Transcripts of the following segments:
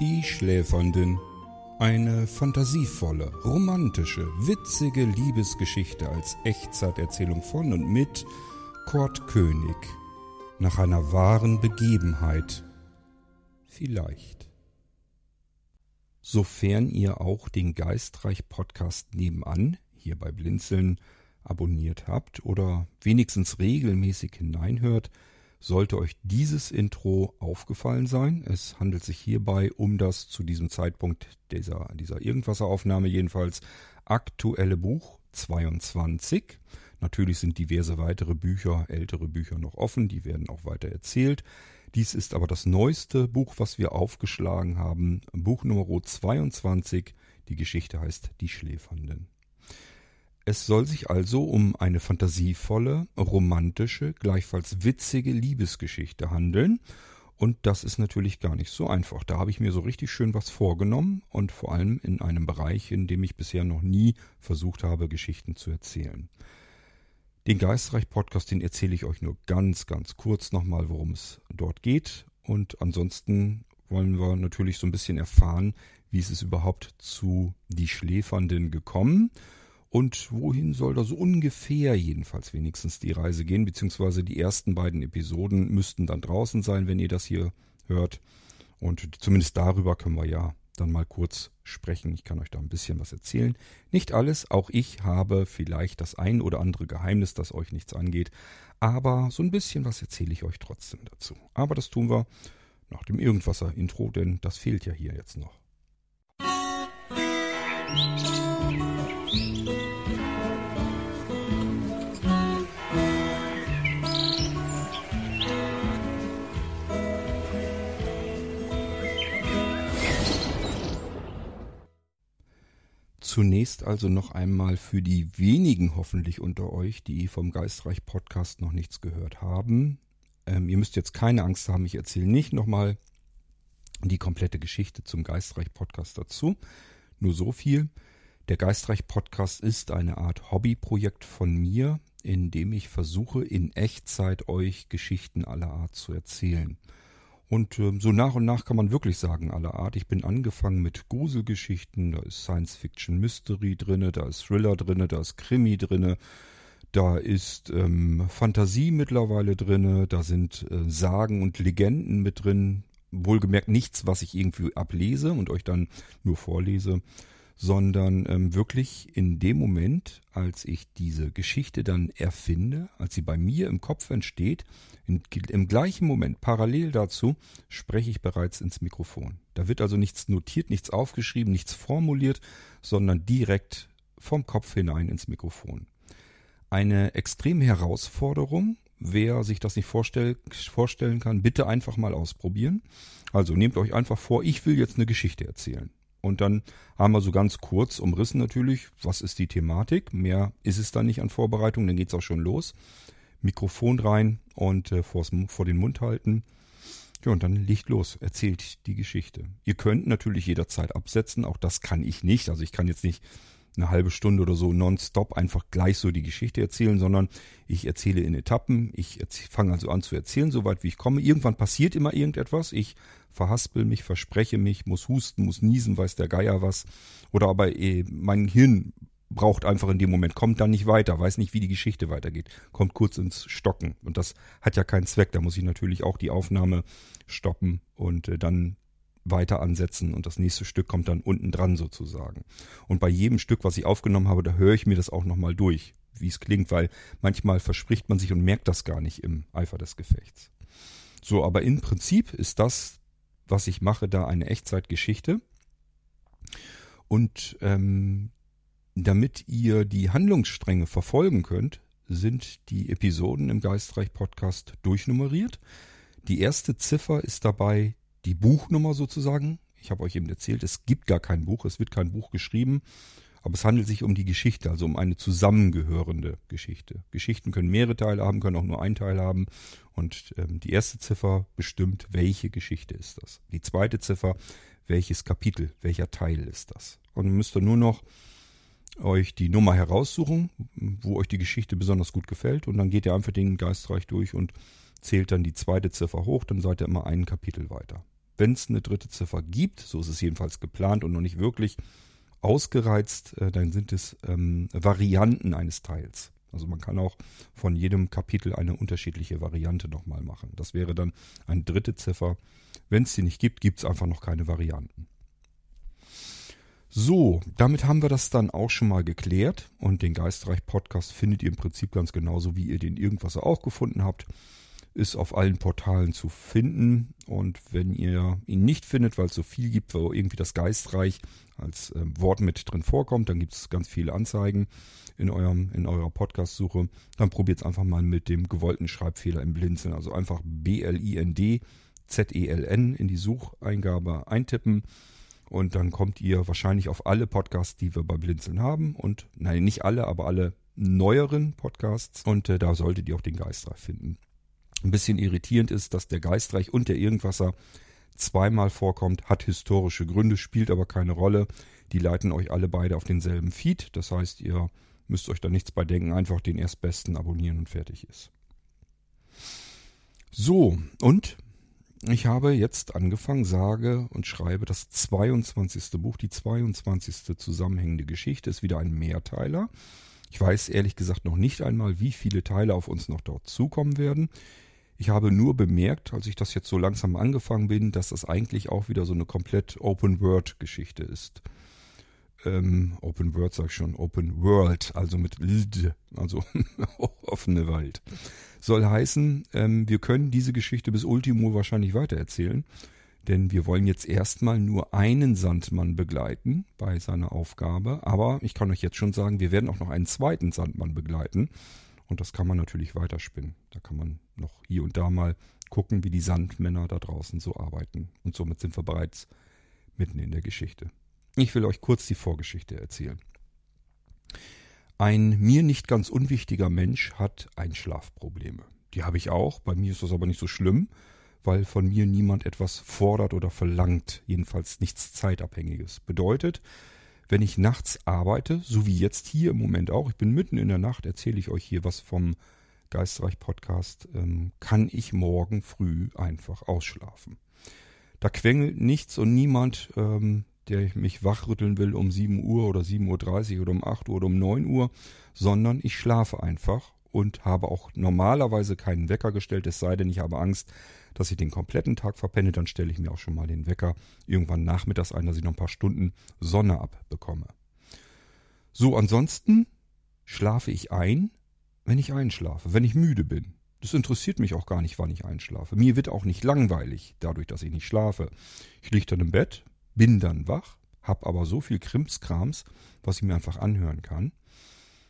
Die Schläfernden. Eine fantasievolle, romantische, witzige Liebesgeschichte als Echtzeiterzählung von und mit Kurt König. Nach einer wahren Begebenheit. Vielleicht. Sofern ihr auch den Geistreich Podcast nebenan, hier bei Blinzeln, abonniert habt oder wenigstens regelmäßig hineinhört, sollte euch dieses Intro aufgefallen sein. Es handelt sich hierbei um das zu diesem Zeitpunkt dieser, dieser Irgendwasseraufnahme jedenfalls aktuelle Buch 22. Natürlich sind diverse weitere Bücher, ältere Bücher noch offen, die werden auch weiter erzählt. Dies ist aber das neueste Buch, was wir aufgeschlagen haben. Buch Nummer 22. Die Geschichte heißt Die Schläfernden. Es soll sich also um eine fantasievolle, romantische, gleichfalls witzige Liebesgeschichte handeln. Und das ist natürlich gar nicht so einfach. Da habe ich mir so richtig schön was vorgenommen und vor allem in einem Bereich, in dem ich bisher noch nie versucht habe, Geschichten zu erzählen. Den Geistreich-Podcast, den erzähle ich euch nur ganz, ganz kurz nochmal, worum es dort geht. Und ansonsten wollen wir natürlich so ein bisschen erfahren, wie ist es überhaupt zu Die Schläfernden gekommen und wohin soll da so ungefähr jedenfalls wenigstens die Reise gehen, beziehungsweise die ersten beiden Episoden müssten dann draußen sein, wenn ihr das hier hört. Und zumindest darüber können wir ja dann mal kurz sprechen. Ich kann euch da ein bisschen was erzählen. Nicht alles, auch ich habe vielleicht das ein oder andere Geheimnis, das euch nichts angeht. Aber so ein bisschen was erzähle ich euch trotzdem dazu. Aber das tun wir nach dem Irgendwasser-Intro, denn das fehlt ja hier jetzt noch. Zunächst also noch einmal für die wenigen hoffentlich unter euch, die vom Geistreich Podcast noch nichts gehört haben. Ähm, ihr müsst jetzt keine Angst haben, ich erzähle nicht nochmal die komplette Geschichte zum Geistreich Podcast dazu. Nur so viel. Der Geistreich Podcast ist eine Art Hobbyprojekt von mir, in dem ich versuche, in Echtzeit euch Geschichten aller Art zu erzählen. Und äh, so nach und nach kann man wirklich sagen, aller Art. Ich bin angefangen mit Gruselgeschichten, da ist Science-Fiction-Mystery drinne, da ist Thriller drinne, da ist Krimi drinne, da ist ähm, Fantasie mittlerweile drinne, da sind äh, Sagen und Legenden mit drin. Wohlgemerkt nichts, was ich irgendwie ablese und euch dann nur vorlese sondern ähm, wirklich in dem Moment, als ich diese Geschichte dann erfinde, als sie bei mir im Kopf entsteht, in, im gleichen Moment, parallel dazu, spreche ich bereits ins Mikrofon. Da wird also nichts notiert, nichts aufgeschrieben, nichts formuliert, sondern direkt vom Kopf hinein ins Mikrofon. Eine extreme Herausforderung, Wer sich das nicht vorstell, vorstellen kann, bitte einfach mal ausprobieren. Also nehmt euch einfach vor, ich will jetzt eine Geschichte erzählen. Und dann haben wir so ganz kurz umrissen natürlich, was ist die Thematik. Mehr ist es dann nicht an Vorbereitung, dann geht's auch schon los. Mikrofon rein und äh, vor den Mund halten. Ja, und dann liegt los, erzählt die Geschichte. Ihr könnt natürlich jederzeit absetzen, auch das kann ich nicht. Also ich kann jetzt nicht eine halbe Stunde oder so nonstop einfach gleich so die Geschichte erzählen, sondern ich erzähle in Etappen. Ich fange also an zu erzählen, soweit wie ich komme. Irgendwann passiert immer irgendetwas. Ich verhaspel mich, verspreche mich, muss husten, muss niesen, weiß der Geier was. Oder aber eh, mein Hirn braucht einfach in dem Moment, kommt dann nicht weiter, weiß nicht, wie die Geschichte weitergeht, kommt kurz ins Stocken. Und das hat ja keinen Zweck. Da muss ich natürlich auch die Aufnahme stoppen und äh, dann weiter ansetzen und das nächste Stück kommt dann unten dran sozusagen. Und bei jedem Stück, was ich aufgenommen habe, da höre ich mir das auch nochmal durch, wie es klingt, weil manchmal verspricht man sich und merkt das gar nicht im Eifer des Gefechts. So, aber im Prinzip ist das, was ich mache, da eine Echtzeitgeschichte. Und ähm, damit ihr die Handlungsstränge verfolgen könnt, sind die Episoden im Geistreich Podcast durchnummeriert. Die erste Ziffer ist dabei die Buchnummer sozusagen. Ich habe euch eben erzählt, es gibt gar kein Buch, es wird kein Buch geschrieben, aber es handelt sich um die Geschichte, also um eine zusammengehörende Geschichte. Geschichten können mehrere Teile haben, können auch nur einen Teil haben. Und ähm, die erste Ziffer bestimmt, welche Geschichte ist das. Die zweite Ziffer, welches Kapitel, welcher Teil ist das. Und müsst ihr nur noch euch die Nummer heraussuchen, wo euch die Geschichte besonders gut gefällt. Und dann geht ihr einfach den Geistreich durch und zählt dann die zweite Ziffer hoch, dann seid ihr immer ein Kapitel weiter. Wenn es eine dritte Ziffer gibt, so ist es jedenfalls geplant und noch nicht wirklich ausgereizt, äh, dann sind es ähm, Varianten eines Teils. Also man kann auch von jedem Kapitel eine unterschiedliche Variante nochmal machen. Das wäre dann eine dritte Ziffer. Wenn es die nicht gibt, gibt es einfach noch keine Varianten. So, damit haben wir das dann auch schon mal geklärt und den Geistreich Podcast findet ihr im Prinzip ganz genauso, wie ihr den irgendwas auch gefunden habt. Ist auf allen Portalen zu finden und wenn ihr ihn nicht findet, weil es so viel gibt, wo irgendwie das Geistreich als äh, Wort mit drin vorkommt, dann gibt es ganz viele Anzeigen in, eurem, in eurer Podcast-Suche. Dann probiert es einfach mal mit dem gewollten Schreibfehler im Blinzeln. Also einfach B-L-I-N-D Z-E-L-N in die Sucheingabe eintippen. Und dann kommt ihr wahrscheinlich auf alle Podcasts, die wir bei Blinzeln haben. Und nein, nicht alle, aber alle neueren Podcasts. Und äh, da solltet ihr auch den Geistreich finden. Ein bisschen irritierend ist, dass der Geistreich und der Irgendwasser zweimal vorkommt, hat historische Gründe, spielt aber keine Rolle. Die leiten euch alle beide auf denselben Feed. Das heißt, ihr müsst euch da nichts bei denken, einfach den erstbesten abonnieren und fertig ist. So, und ich habe jetzt angefangen, sage und schreibe das 22. Buch, die 22. zusammenhängende Geschichte, ist wieder ein Mehrteiler. Ich weiß ehrlich gesagt noch nicht einmal, wie viele Teile auf uns noch dort zukommen werden. Ich habe nur bemerkt, als ich das jetzt so langsam angefangen bin, dass das eigentlich auch wieder so eine komplett Open-World-Geschichte ist. Ähm, Open World sag ich schon, Open World, also mit LD, also offene Welt. Soll heißen, ähm, wir können diese Geschichte bis Ultimo wahrscheinlich weitererzählen, denn wir wollen jetzt erstmal nur einen Sandmann begleiten bei seiner Aufgabe, aber ich kann euch jetzt schon sagen, wir werden auch noch einen zweiten Sandmann begleiten und das kann man natürlich weiterspinnen. Da kann man noch hier und da mal gucken, wie die Sandmänner da draußen so arbeiten und somit sind wir bereits mitten in der Geschichte. Ich will euch kurz die Vorgeschichte erzählen. Ein mir nicht ganz unwichtiger Mensch hat Einschlafprobleme. Die habe ich auch, bei mir ist das aber nicht so schlimm, weil von mir niemand etwas fordert oder verlangt, jedenfalls nichts Zeitabhängiges. Bedeutet, wenn ich nachts arbeite, so wie jetzt hier im Moment auch, ich bin mitten in der Nacht, erzähle ich euch hier was vom Geistreich Podcast, ähm, kann ich morgen früh einfach ausschlafen. Da quengelt nichts und niemand ähm, der mich wachrütteln will um 7 Uhr oder 7.30 Uhr oder um 8 Uhr oder um 9 Uhr, sondern ich schlafe einfach und habe auch normalerweise keinen Wecker gestellt, es sei denn, ich habe Angst, dass ich den kompletten Tag verpenne, dann stelle ich mir auch schon mal den Wecker irgendwann nachmittags ein, dass ich noch ein paar Stunden Sonne abbekomme. So, ansonsten schlafe ich ein, wenn ich einschlafe, wenn ich müde bin. Das interessiert mich auch gar nicht, wann ich einschlafe. Mir wird auch nicht langweilig, dadurch, dass ich nicht schlafe. Ich liege dann im Bett, bin dann wach, hab aber so viel Krimskrams, was ich mir einfach anhören kann,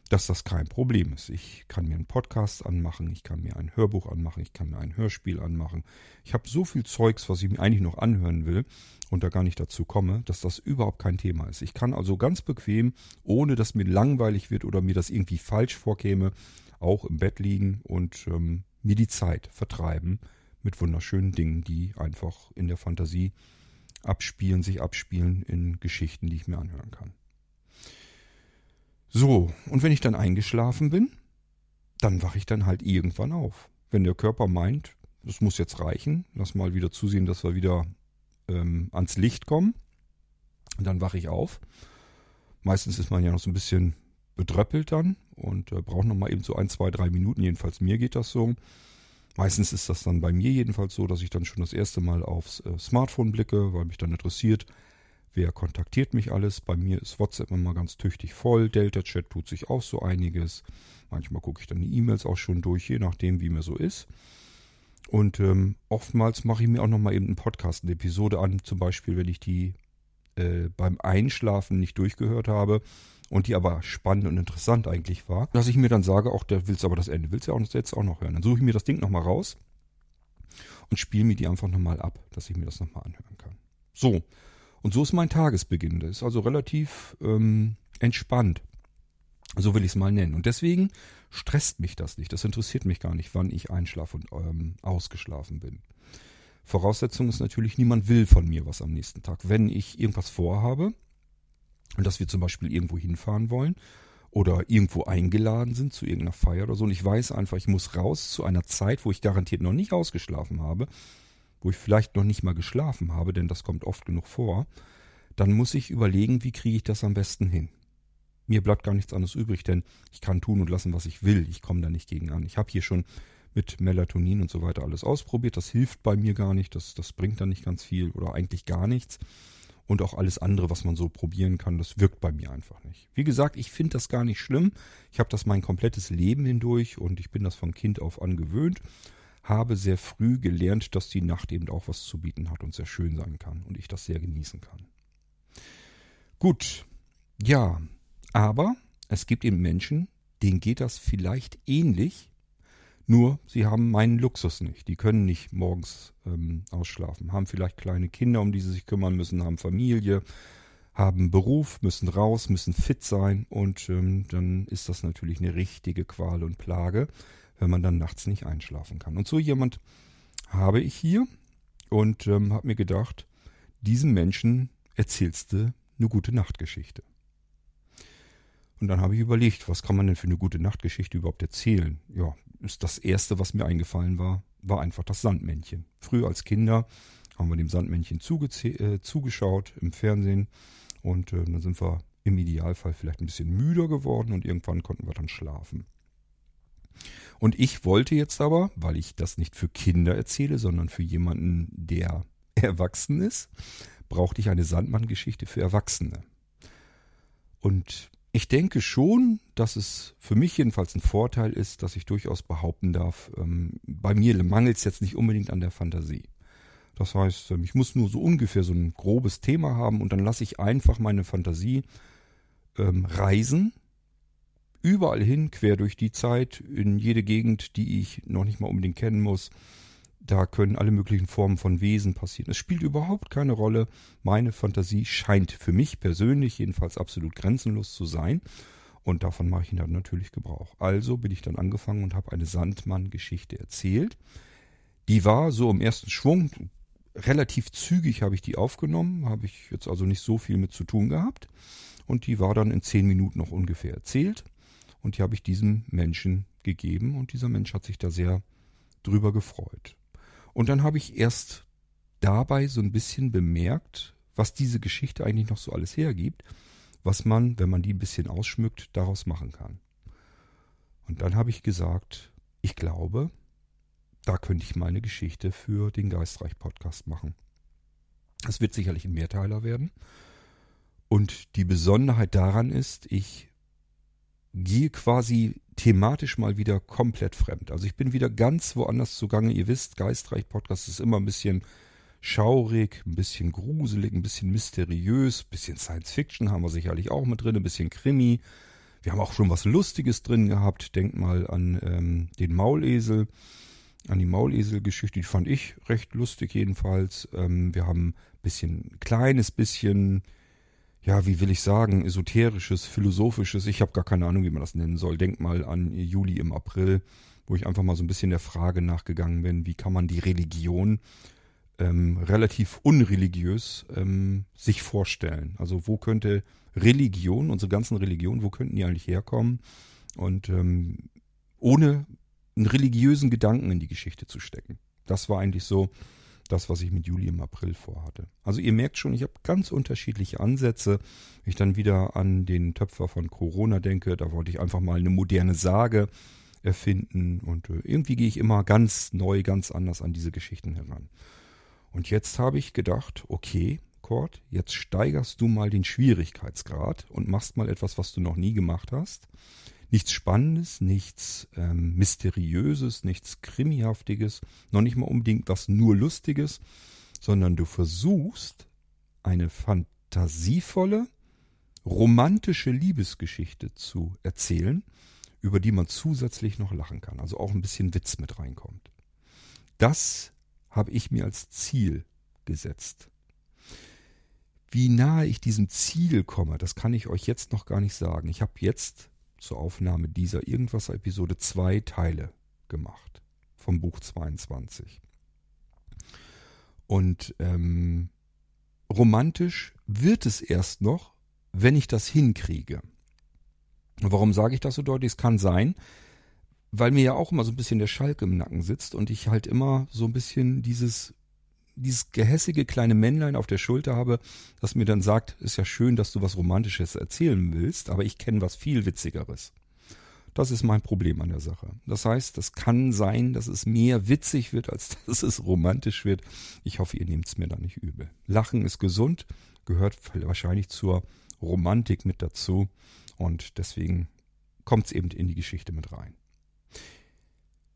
dass das kein Problem ist. Ich kann mir einen Podcast anmachen, ich kann mir ein Hörbuch anmachen, ich kann mir ein Hörspiel anmachen. Ich habe so viel Zeugs, was ich mir eigentlich noch anhören will und da gar nicht dazu komme, dass das überhaupt kein Thema ist. Ich kann also ganz bequem, ohne dass mir langweilig wird oder mir das irgendwie falsch vorkäme, auch im Bett liegen und ähm, mir die Zeit vertreiben mit wunderschönen Dingen, die einfach in der Fantasie abspielen, sich abspielen in Geschichten, die ich mir anhören kann. So, und wenn ich dann eingeschlafen bin, dann wache ich dann halt irgendwann auf. Wenn der Körper meint, das muss jetzt reichen, lass mal wieder zusehen, dass wir wieder ähm, ans Licht kommen, und dann wache ich auf. Meistens ist man ja noch so ein bisschen bedröppelt dann und äh, braucht noch mal eben so ein, zwei, drei Minuten. Jedenfalls mir geht das so. Meistens ist das dann bei mir jedenfalls so, dass ich dann schon das erste Mal aufs äh, Smartphone blicke, weil mich dann interessiert, wer kontaktiert mich alles. Bei mir ist WhatsApp immer ganz tüchtig voll, Delta Chat tut sich auch so einiges. Manchmal gucke ich dann die E-Mails auch schon durch, je nachdem, wie mir so ist. Und ähm, oftmals mache ich mir auch nochmal eben einen Podcast, eine Episode an, zum Beispiel, wenn ich die äh, beim Einschlafen nicht durchgehört habe und die aber spannend und interessant eigentlich war, dass ich mir dann sage, auch der willst aber das Ende, willst du ja auch jetzt auch noch hören. Dann suche ich mir das Ding nochmal raus und spiele mir die einfach nochmal ab, dass ich mir das nochmal anhören kann. So, und so ist mein Tagesbeginn. Das ist also relativ ähm, entspannt. So will ich es mal nennen. Und deswegen stresst mich das nicht. Das interessiert mich gar nicht, wann ich einschlafe und ähm, ausgeschlafen bin. Voraussetzung ist natürlich, niemand will von mir was am nächsten Tag. Wenn ich irgendwas vorhabe, und dass wir zum Beispiel irgendwo hinfahren wollen oder irgendwo eingeladen sind zu irgendeiner Feier oder so. Und ich weiß einfach, ich muss raus zu einer Zeit, wo ich garantiert noch nicht ausgeschlafen habe. Wo ich vielleicht noch nicht mal geschlafen habe, denn das kommt oft genug vor, dann muss ich überlegen, wie kriege ich das am besten hin. Mir bleibt gar nichts anderes übrig, denn ich kann tun und lassen, was ich will. Ich komme da nicht gegen an. Ich habe hier schon mit Melatonin und so weiter alles ausprobiert. Das hilft bei mir gar nicht. Das, das bringt dann nicht ganz viel oder eigentlich gar nichts. Und auch alles andere, was man so probieren kann, das wirkt bei mir einfach nicht. Wie gesagt, ich finde das gar nicht schlimm. Ich habe das mein komplettes Leben hindurch und ich bin das von Kind auf an gewöhnt. Habe sehr früh gelernt, dass die Nacht eben auch was zu bieten hat und sehr schön sein kann und ich das sehr genießen kann. Gut, ja, aber es gibt eben Menschen, denen geht das vielleicht ähnlich nur, sie haben meinen Luxus nicht. Die können nicht morgens ähm, ausschlafen, haben vielleicht kleine Kinder, um die sie sich kümmern müssen, haben Familie, haben Beruf, müssen raus, müssen fit sein und ähm, dann ist das natürlich eine richtige Qual und Plage, wenn man dann nachts nicht einschlafen kann. Und so jemand habe ich hier und ähm, habe mir gedacht, diesem Menschen erzählst du eine gute Nachtgeschichte. Und dann habe ich überlegt, was kann man denn für eine gute Nachtgeschichte überhaupt erzählen? Ja, ist das erste, was mir eingefallen war, war einfach das Sandmännchen. Früher als Kinder haben wir dem Sandmännchen äh, zugeschaut im Fernsehen und äh, dann sind wir im Idealfall vielleicht ein bisschen müder geworden und irgendwann konnten wir dann schlafen. Und ich wollte jetzt aber, weil ich das nicht für Kinder erzähle, sondern für jemanden, der erwachsen ist, brauchte ich eine Sandmann-Geschichte für Erwachsene. Und ich denke schon, dass es für mich jedenfalls ein Vorteil ist, dass ich durchaus behaupten darf, ähm, bei mir mangelt es jetzt nicht unbedingt an der Fantasie. Das heißt, ähm, ich muss nur so ungefähr so ein grobes Thema haben und dann lasse ich einfach meine Fantasie ähm, reisen, überall hin, quer durch die Zeit, in jede Gegend, die ich noch nicht mal unbedingt kennen muss. Da können alle möglichen Formen von Wesen passieren. Es spielt überhaupt keine Rolle. Meine Fantasie scheint für mich persönlich jedenfalls absolut grenzenlos zu sein. Und davon mache ich dann natürlich Gebrauch. Also bin ich dann angefangen und habe eine Sandmann-Geschichte erzählt. Die war so im ersten Schwung, relativ zügig habe ich die aufgenommen, habe ich jetzt also nicht so viel mit zu tun gehabt. Und die war dann in zehn Minuten noch ungefähr erzählt. Und die habe ich diesem Menschen gegeben und dieser Mensch hat sich da sehr drüber gefreut. Und dann habe ich erst dabei so ein bisschen bemerkt, was diese Geschichte eigentlich noch so alles hergibt, was man, wenn man die ein bisschen ausschmückt, daraus machen kann. Und dann habe ich gesagt, ich glaube, da könnte ich mal eine Geschichte für den Geistreich-Podcast machen. Es wird sicherlich ein Mehrteiler werden. Und die Besonderheit daran ist, ich gehe quasi thematisch mal wieder komplett fremd. Also ich bin wieder ganz woanders zugange. Ihr wisst, Geistreich Podcast ist immer ein bisschen schaurig, ein bisschen gruselig, ein bisschen mysteriös, ein bisschen Science Fiction haben wir sicherlich auch mit drin, ein bisschen Krimi. Wir haben auch schon was Lustiges drin gehabt. Denkt mal an ähm, den Maulesel, an die Maulesel-Geschichte. Die fand ich recht lustig jedenfalls. Ähm, wir haben ein bisschen, kleines bisschen ja, wie will ich sagen, esoterisches, philosophisches, ich habe gar keine Ahnung, wie man das nennen soll. Denk mal an Juli im April, wo ich einfach mal so ein bisschen der Frage nachgegangen bin, wie kann man die Religion ähm, relativ unreligiös ähm, sich vorstellen. Also wo könnte Religion, unsere ganzen Religionen, wo könnten die eigentlich herkommen? Und ähm, ohne einen religiösen Gedanken in die Geschichte zu stecken. Das war eigentlich so das, was ich mit Juli im April vorhatte. Also ihr merkt schon, ich habe ganz unterschiedliche Ansätze. Ich dann wieder an den Töpfer von Corona denke, da wollte ich einfach mal eine moderne Sage erfinden und äh, irgendwie gehe ich immer ganz neu, ganz anders an diese Geschichten heran. Und jetzt habe ich gedacht, okay, Kurt, jetzt steigerst du mal den Schwierigkeitsgrad und machst mal etwas, was du noch nie gemacht hast nichts Spannendes, nichts ähm, Mysteriöses, nichts Krimihaftiges, noch nicht mal unbedingt was nur Lustiges, sondern du versuchst eine fantasievolle, romantische Liebesgeschichte zu erzählen, über die man zusätzlich noch lachen kann, also auch ein bisschen Witz mit reinkommt. Das habe ich mir als Ziel gesetzt. Wie nahe ich diesem Ziel komme, das kann ich euch jetzt noch gar nicht sagen. Ich habe jetzt zur Aufnahme dieser Irgendwas-Episode zwei Teile gemacht vom Buch 22. Und ähm, romantisch wird es erst noch, wenn ich das hinkriege. Warum sage ich das so deutlich? Es kann sein, weil mir ja auch immer so ein bisschen der Schalk im Nacken sitzt und ich halt immer so ein bisschen dieses dieses gehässige kleine Männlein auf der Schulter habe, das mir dann sagt, ist ja schön, dass du was Romantisches erzählen willst, aber ich kenne was viel Witzigeres. Das ist mein Problem an der Sache. Das heißt, es kann sein, dass es mehr witzig wird, als dass es romantisch wird. Ich hoffe, ihr nehmt es mir da nicht übel. Lachen ist gesund, gehört wahrscheinlich zur Romantik mit dazu und deswegen kommt es eben in die Geschichte mit rein.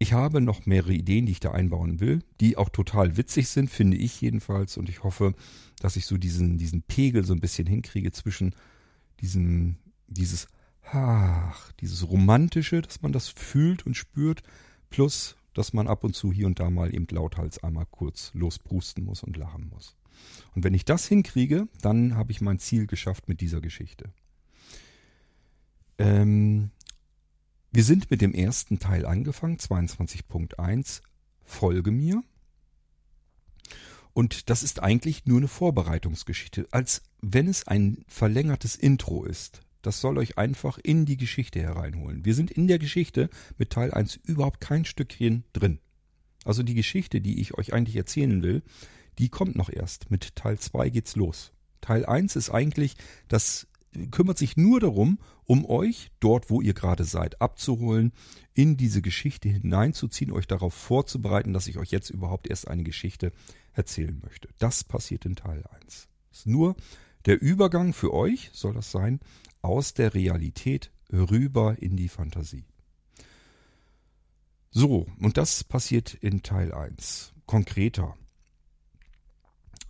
Ich habe noch mehrere Ideen, die ich da einbauen will, die auch total witzig sind, finde ich jedenfalls. Und ich hoffe, dass ich so diesen, diesen Pegel so ein bisschen hinkriege zwischen diesem, dieses ach, dieses Romantische, dass man das fühlt und spürt, plus, dass man ab und zu hier und da mal eben lauthals einmal kurz losbrusten muss und lachen muss. Und wenn ich das hinkriege, dann habe ich mein Ziel geschafft mit dieser Geschichte. Ähm, wir sind mit dem ersten Teil angefangen, 22.1, Folge mir. Und das ist eigentlich nur eine Vorbereitungsgeschichte, als wenn es ein verlängertes Intro ist. Das soll euch einfach in die Geschichte hereinholen. Wir sind in der Geschichte mit Teil 1 überhaupt kein Stückchen drin. Also die Geschichte, die ich euch eigentlich erzählen will, die kommt noch erst. Mit Teil 2 geht's los. Teil 1 ist eigentlich, das kümmert sich nur darum, um euch dort, wo ihr gerade seid, abzuholen, in diese Geschichte hineinzuziehen, euch darauf vorzubereiten, dass ich euch jetzt überhaupt erst eine Geschichte erzählen möchte. Das passiert in Teil 1. Das ist nur der Übergang für euch, soll das sein, aus der Realität rüber in die Fantasie. So, und das passiert in Teil 1. Konkreter.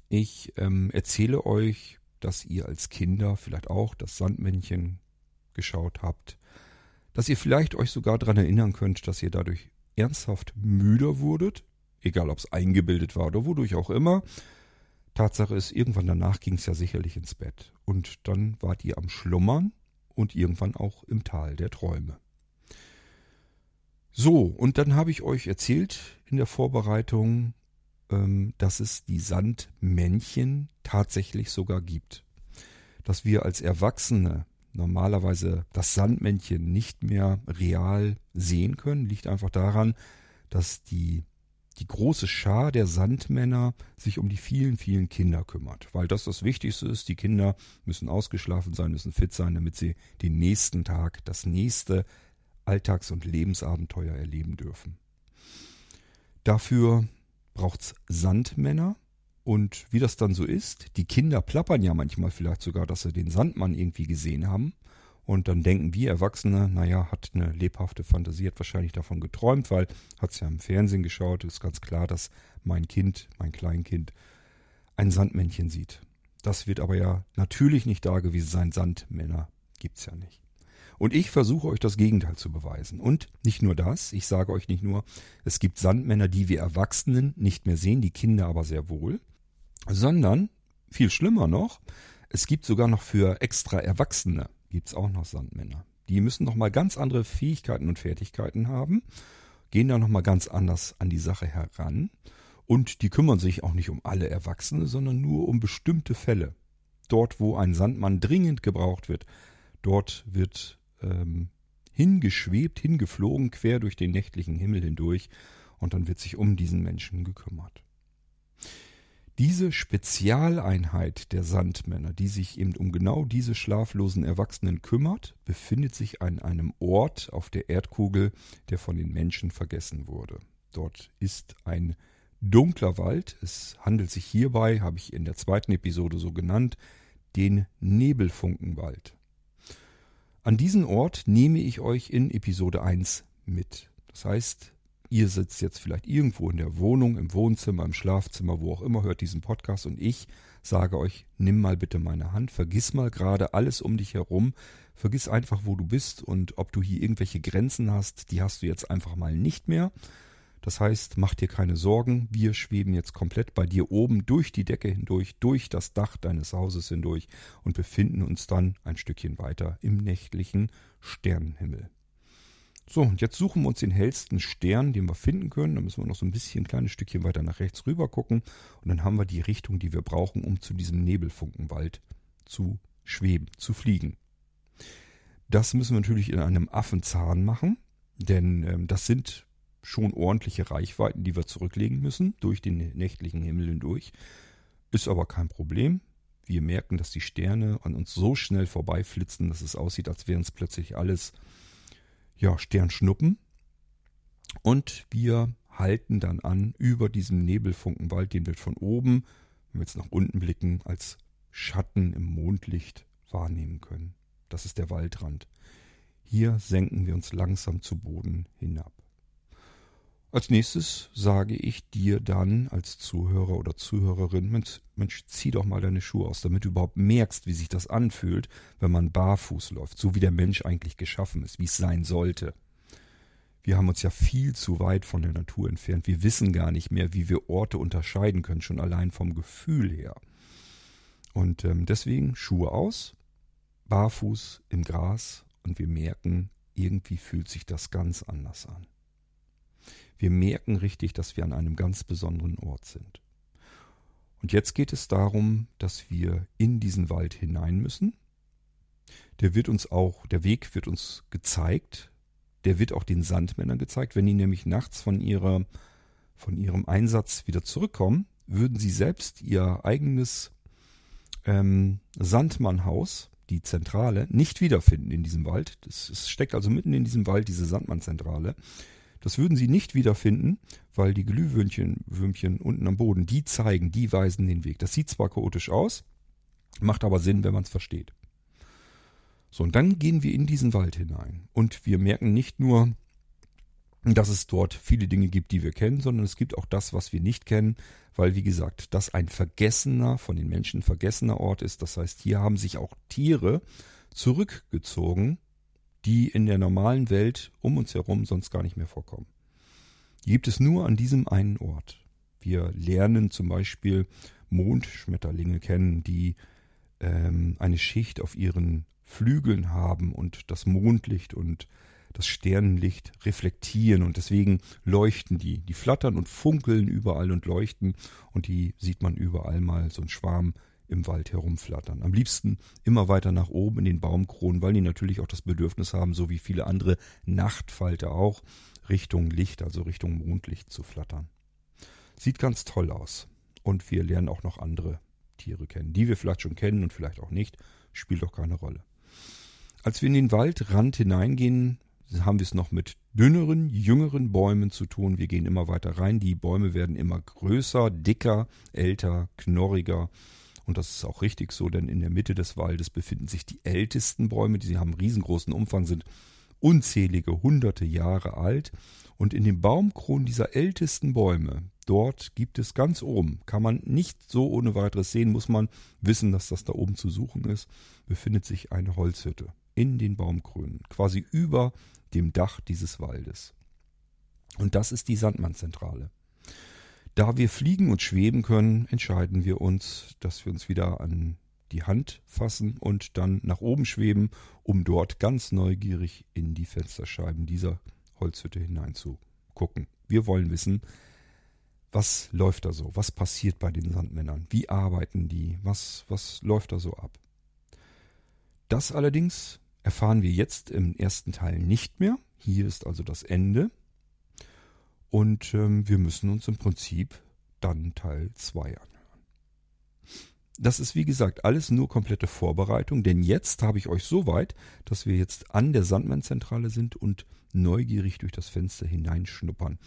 Ich ähm, erzähle euch, dass ihr als Kinder vielleicht auch das Sandmännchen geschaut habt, dass ihr vielleicht euch sogar daran erinnern könnt, dass ihr dadurch ernsthaft müder wurdet, egal ob es eingebildet war oder wodurch auch immer, Tatsache ist, irgendwann danach ging es ja sicherlich ins Bett. Und dann wart ihr am Schlummern und irgendwann auch im Tal der Träume. So, und dann habe ich euch erzählt in der Vorbereitung, dass es die Sandmännchen tatsächlich sogar gibt. Dass wir als Erwachsene normalerweise das Sandmännchen nicht mehr real sehen können, liegt einfach daran, dass die die große Schar der Sandmänner sich um die vielen, vielen Kinder kümmert. Weil das das Wichtigste ist. Die Kinder müssen ausgeschlafen sein, müssen fit sein, damit sie den nächsten Tag, das nächste Alltags- und Lebensabenteuer erleben dürfen. Dafür braucht's Sandmänner. Und wie das dann so ist, die Kinder plappern ja manchmal vielleicht sogar, dass sie den Sandmann irgendwie gesehen haben. Und dann denken wir Erwachsene, naja, hat eine lebhafte Fantasie, hat wahrscheinlich davon geträumt, weil hat es ja im Fernsehen geschaut. Ist ganz klar, dass mein Kind, mein Kleinkind, ein Sandmännchen sieht. Das wird aber ja natürlich nicht da gewesen sein. Sandmänner gibt's ja nicht. Und ich versuche euch das Gegenteil zu beweisen. Und nicht nur das, ich sage euch nicht nur, es gibt Sandmänner, die wir Erwachsenen nicht mehr sehen, die Kinder aber sehr wohl, sondern, viel schlimmer noch, es gibt sogar noch für extra Erwachsene gibt's auch noch Sandmänner. Die müssen nochmal ganz andere Fähigkeiten und Fertigkeiten haben, gehen da nochmal ganz anders an die Sache heran und die kümmern sich auch nicht um alle Erwachsene, sondern nur um bestimmte Fälle. Dort, wo ein Sandmann dringend gebraucht wird, dort wird ähm, hingeschwebt, hingeflogen, quer durch den nächtlichen Himmel hindurch und dann wird sich um diesen Menschen gekümmert. Diese Spezialeinheit der Sandmänner, die sich eben um genau diese schlaflosen Erwachsenen kümmert, befindet sich an einem Ort auf der Erdkugel, der von den Menschen vergessen wurde. Dort ist ein dunkler Wald. Es handelt sich hierbei, habe ich in der zweiten Episode so genannt, den Nebelfunkenwald. An diesen Ort nehme ich euch in Episode 1 mit. Das heißt, Ihr sitzt jetzt vielleicht irgendwo in der Wohnung, im Wohnzimmer, im Schlafzimmer, wo auch immer, hört diesen Podcast und ich sage euch, nimm mal bitte meine Hand, vergiss mal gerade alles um dich herum, vergiss einfach, wo du bist und ob du hier irgendwelche Grenzen hast, die hast du jetzt einfach mal nicht mehr. Das heißt, mach dir keine Sorgen, wir schweben jetzt komplett bei dir oben durch die Decke hindurch, durch das Dach deines Hauses hindurch und befinden uns dann ein Stückchen weiter im nächtlichen Sternenhimmel. So, und jetzt suchen wir uns den hellsten Stern, den wir finden können. Da müssen wir noch so ein bisschen ein kleines Stückchen weiter nach rechts rüber gucken. Und dann haben wir die Richtung, die wir brauchen, um zu diesem Nebelfunkenwald zu schweben, zu fliegen. Das müssen wir natürlich in einem Affenzahn machen, denn ähm, das sind schon ordentliche Reichweiten, die wir zurücklegen müssen, durch den nächtlichen Himmel hindurch. Ist aber kein Problem. Wir merken, dass die Sterne an uns so schnell vorbeiflitzen, dass es aussieht, als wären es plötzlich alles ja, Sternschnuppen. Und wir halten dann an über diesem Nebelfunkenwald, den wir von oben, wenn wir jetzt nach unten blicken, als Schatten im Mondlicht wahrnehmen können. Das ist der Waldrand. Hier senken wir uns langsam zu Boden hinab. Als nächstes sage ich dir dann als Zuhörer oder Zuhörerin, Mensch, Mensch, zieh doch mal deine Schuhe aus, damit du überhaupt merkst, wie sich das anfühlt, wenn man barfuß läuft, so wie der Mensch eigentlich geschaffen ist, wie es sein sollte. Wir haben uns ja viel zu weit von der Natur entfernt. Wir wissen gar nicht mehr, wie wir Orte unterscheiden können, schon allein vom Gefühl her. Und ähm, deswegen Schuhe aus, barfuß im Gras und wir merken, irgendwie fühlt sich das ganz anders an. Wir merken richtig, dass wir an einem ganz besonderen Ort sind. Und jetzt geht es darum, dass wir in diesen Wald hinein müssen. Der wird uns auch, der Weg wird uns gezeigt. Der wird auch den Sandmännern gezeigt. Wenn die nämlich nachts von ihrer, von ihrem Einsatz wieder zurückkommen, würden sie selbst ihr eigenes ähm, Sandmannhaus, die Zentrale, nicht wiederfinden in diesem Wald. Es steckt also mitten in diesem Wald diese Sandmannzentrale. Das würden sie nicht wiederfinden, weil die Glühwürmchen Würmchen unten am Boden, die zeigen, die weisen den Weg. Das sieht zwar chaotisch aus, macht aber Sinn, wenn man es versteht. So, und dann gehen wir in diesen Wald hinein. Und wir merken nicht nur, dass es dort viele Dinge gibt, die wir kennen, sondern es gibt auch das, was wir nicht kennen, weil, wie gesagt, das ein vergessener, von den Menschen vergessener Ort ist. Das heißt, hier haben sich auch Tiere zurückgezogen, die in der normalen Welt um uns herum sonst gar nicht mehr vorkommen. Die gibt es nur an diesem einen Ort. Wir lernen zum Beispiel Mondschmetterlinge kennen, die ähm, eine Schicht auf ihren Flügeln haben und das Mondlicht und das Sternenlicht reflektieren und deswegen leuchten die. Die flattern und funkeln überall und leuchten und die sieht man überall mal so ein Schwarm im Wald herumflattern. Am liebsten immer weiter nach oben in den Baumkronen, weil die natürlich auch das Bedürfnis haben, so wie viele andere Nachtfalter auch, Richtung Licht, also Richtung Mondlicht zu flattern. Sieht ganz toll aus. Und wir lernen auch noch andere Tiere kennen, die wir vielleicht schon kennen und vielleicht auch nicht, spielt auch keine Rolle. Als wir in den Waldrand hineingehen, haben wir es noch mit dünneren, jüngeren Bäumen zu tun. Wir gehen immer weiter rein. Die Bäume werden immer größer, dicker, älter, knorriger. Und das ist auch richtig so, denn in der Mitte des Waldes befinden sich die ältesten Bäume, die haben riesengroßen Umfang, sind unzählige hunderte Jahre alt. Und in den Baumkronen dieser ältesten Bäume, dort gibt es ganz oben, kann man nicht so ohne weiteres sehen, muss man wissen, dass das da oben zu suchen ist, befindet sich eine Holzhütte in den Baumkrönen, quasi über dem Dach dieses Waldes. Und das ist die Sandmannzentrale. Da wir fliegen und schweben können, entscheiden wir uns, dass wir uns wieder an die Hand fassen und dann nach oben schweben, um dort ganz neugierig in die Fensterscheiben dieser Holzhütte hineinzugucken. Wir wollen wissen, was läuft da so? Was passiert bei den Sandmännern? Wie arbeiten die? Was, was läuft da so ab? Das allerdings erfahren wir jetzt im ersten Teil nicht mehr. Hier ist also das Ende. Und ähm, wir müssen uns im Prinzip dann Teil 2 anhören. Das ist wie gesagt alles nur komplette Vorbereitung, denn jetzt habe ich euch so weit, dass wir jetzt an der Sandmannzentrale sind und neugierig durch das Fenster hineinschnuppern.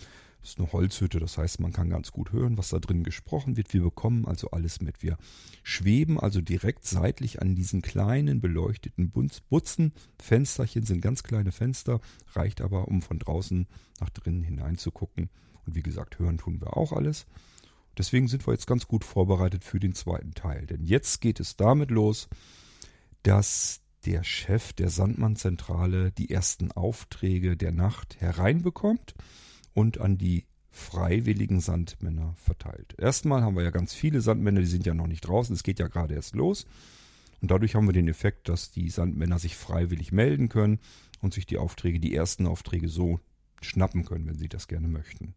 Das ist eine Holzhütte, das heißt, man kann ganz gut hören, was da drin gesprochen wird. Wir bekommen also alles mit. Wir schweben also direkt seitlich an diesen kleinen beleuchteten Butzen. Fensterchen sind ganz kleine Fenster, reicht aber, um von draußen nach drinnen hineinzugucken. Und wie gesagt, hören tun wir auch alles. Deswegen sind wir jetzt ganz gut vorbereitet für den zweiten Teil. Denn jetzt geht es damit los, dass der Chef der Sandmannzentrale die ersten Aufträge der Nacht hereinbekommt und an die freiwilligen Sandmänner verteilt. Erstmal haben wir ja ganz viele Sandmänner, die sind ja noch nicht draußen, es geht ja gerade erst los. Und dadurch haben wir den Effekt, dass die Sandmänner sich freiwillig melden können und sich die Aufträge, die ersten Aufträge so schnappen können, wenn sie das gerne möchten.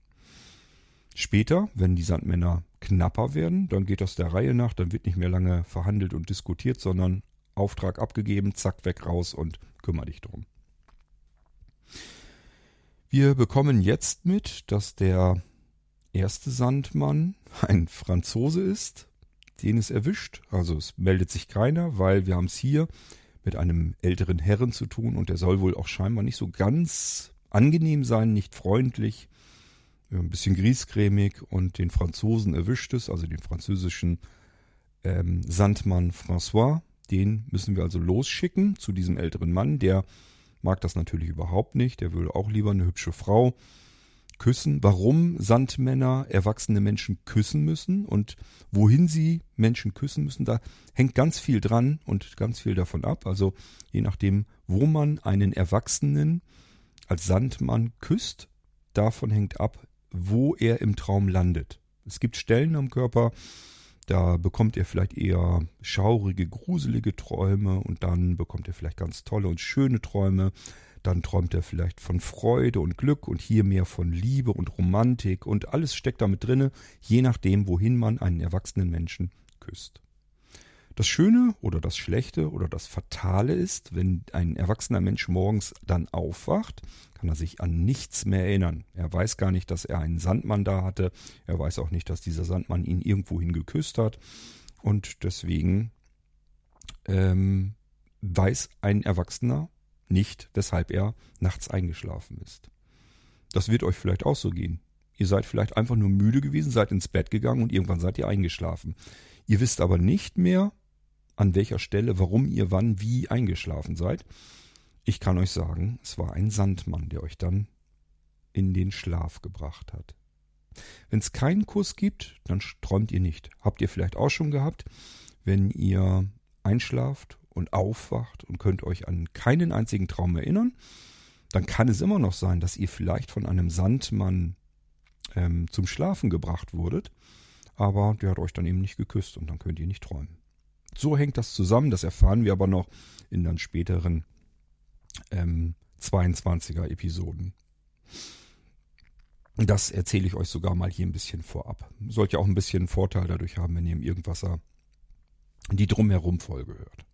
Später, wenn die Sandmänner knapper werden, dann geht das der Reihe nach, dann wird nicht mehr lange verhandelt und diskutiert, sondern Auftrag abgegeben, zack, weg raus und kümmere dich drum. Wir bekommen jetzt mit, dass der erste Sandmann ein Franzose ist, den es erwischt. Also es meldet sich keiner, weil wir haben es hier mit einem älteren Herren zu tun und der soll wohl auch scheinbar nicht so ganz angenehm sein, nicht freundlich, ein bisschen griesgrämig und den Franzosen erwischt es, also den französischen ähm, Sandmann François. Den müssen wir also losschicken zu diesem älteren Mann, der mag das natürlich überhaupt nicht, der würde auch lieber eine hübsche Frau küssen, warum Sandmänner erwachsene Menschen küssen müssen und wohin sie Menschen küssen müssen, da hängt ganz viel dran und ganz viel davon ab. Also je nachdem, wo man einen Erwachsenen als Sandmann küsst, davon hängt ab, wo er im Traum landet. Es gibt Stellen am Körper, da bekommt er vielleicht eher schaurige, gruselige Träume und dann bekommt er vielleicht ganz tolle und schöne Träume dann träumt er vielleicht von Freude und Glück und hier mehr von Liebe und Romantik und alles steckt damit drinne, je nachdem, wohin man einen erwachsenen Menschen küsst. Das Schöne oder das Schlechte oder das Fatale ist, wenn ein erwachsener Mensch morgens dann aufwacht, kann er sich an nichts mehr erinnern. Er weiß gar nicht, dass er einen Sandmann da hatte. Er weiß auch nicht, dass dieser Sandmann ihn irgendwohin geküsst hat. Und deswegen ähm, weiß ein Erwachsener nicht, weshalb er nachts eingeschlafen ist. Das wird euch vielleicht auch so gehen. Ihr seid vielleicht einfach nur müde gewesen, seid ins Bett gegangen und irgendwann seid ihr eingeschlafen. Ihr wisst aber nicht mehr, an welcher Stelle, warum ihr wann, wie eingeschlafen seid. Ich kann euch sagen, es war ein Sandmann, der euch dann in den Schlaf gebracht hat. Wenn es keinen Kuss gibt, dann träumt ihr nicht. Habt ihr vielleicht auch schon gehabt, wenn ihr einschlaft und aufwacht und könnt euch an keinen einzigen Traum erinnern, dann kann es immer noch sein, dass ihr vielleicht von einem Sandmann ähm, zum Schlafen gebracht wurdet, aber der hat euch dann eben nicht geküsst und dann könnt ihr nicht träumen. So hängt das zusammen, das erfahren wir aber noch in dann späteren ähm, 22er Episoden. Das erzähle ich euch sogar mal hier ein bisschen vorab. Sollt ja auch ein bisschen Vorteil dadurch haben, wenn ihr im Irgendwasser die Drumherum Folge hört.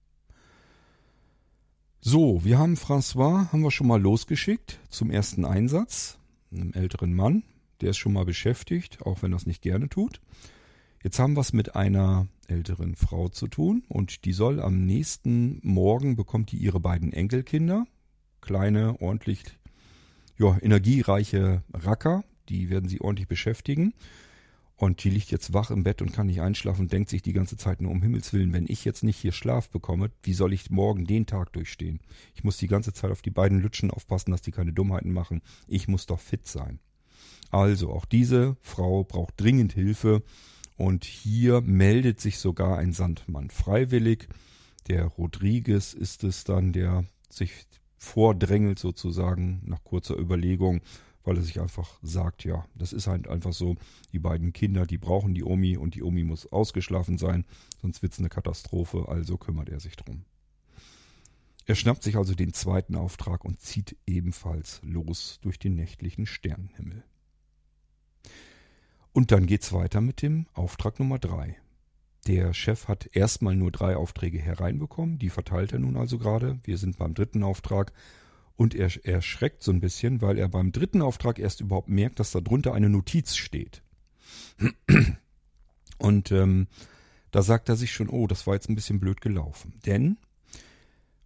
So, wir haben François, haben wir schon mal losgeschickt zum ersten Einsatz. Einem älteren Mann, der ist schon mal beschäftigt, auch wenn er es nicht gerne tut. Jetzt haben wir es mit einer älteren Frau zu tun und die soll am nächsten Morgen bekommt die ihre beiden Enkelkinder, kleine, ordentlich, ja, energiereiche Racker, die werden sie ordentlich beschäftigen. Und die liegt jetzt wach im Bett und kann nicht einschlafen und denkt sich die ganze Zeit nur um Himmels Willen, wenn ich jetzt nicht hier Schlaf bekomme, wie soll ich morgen den Tag durchstehen? Ich muss die ganze Zeit auf die beiden Lütschen aufpassen, dass die keine Dummheiten machen. Ich muss doch fit sein. Also, auch diese Frau braucht dringend Hilfe und hier meldet sich sogar ein Sandmann freiwillig. Der Rodriguez ist es dann, der sich vordrängelt sozusagen nach kurzer Überlegung weil er sich einfach sagt, ja, das ist halt einfach so, die beiden Kinder, die brauchen die Omi und die Omi muss ausgeschlafen sein, sonst wird es eine Katastrophe, also kümmert er sich drum. Er schnappt sich also den zweiten Auftrag und zieht ebenfalls los durch den nächtlichen Sternenhimmel. Und dann geht's weiter mit dem Auftrag Nummer drei. Der Chef hat erstmal nur drei Aufträge hereinbekommen, die verteilt er nun also gerade. Wir sind beim dritten Auftrag und er erschreckt so ein bisschen, weil er beim dritten Auftrag erst überhaupt merkt, dass da drunter eine Notiz steht. Und ähm, da sagt er sich schon, oh, das war jetzt ein bisschen blöd gelaufen. Denn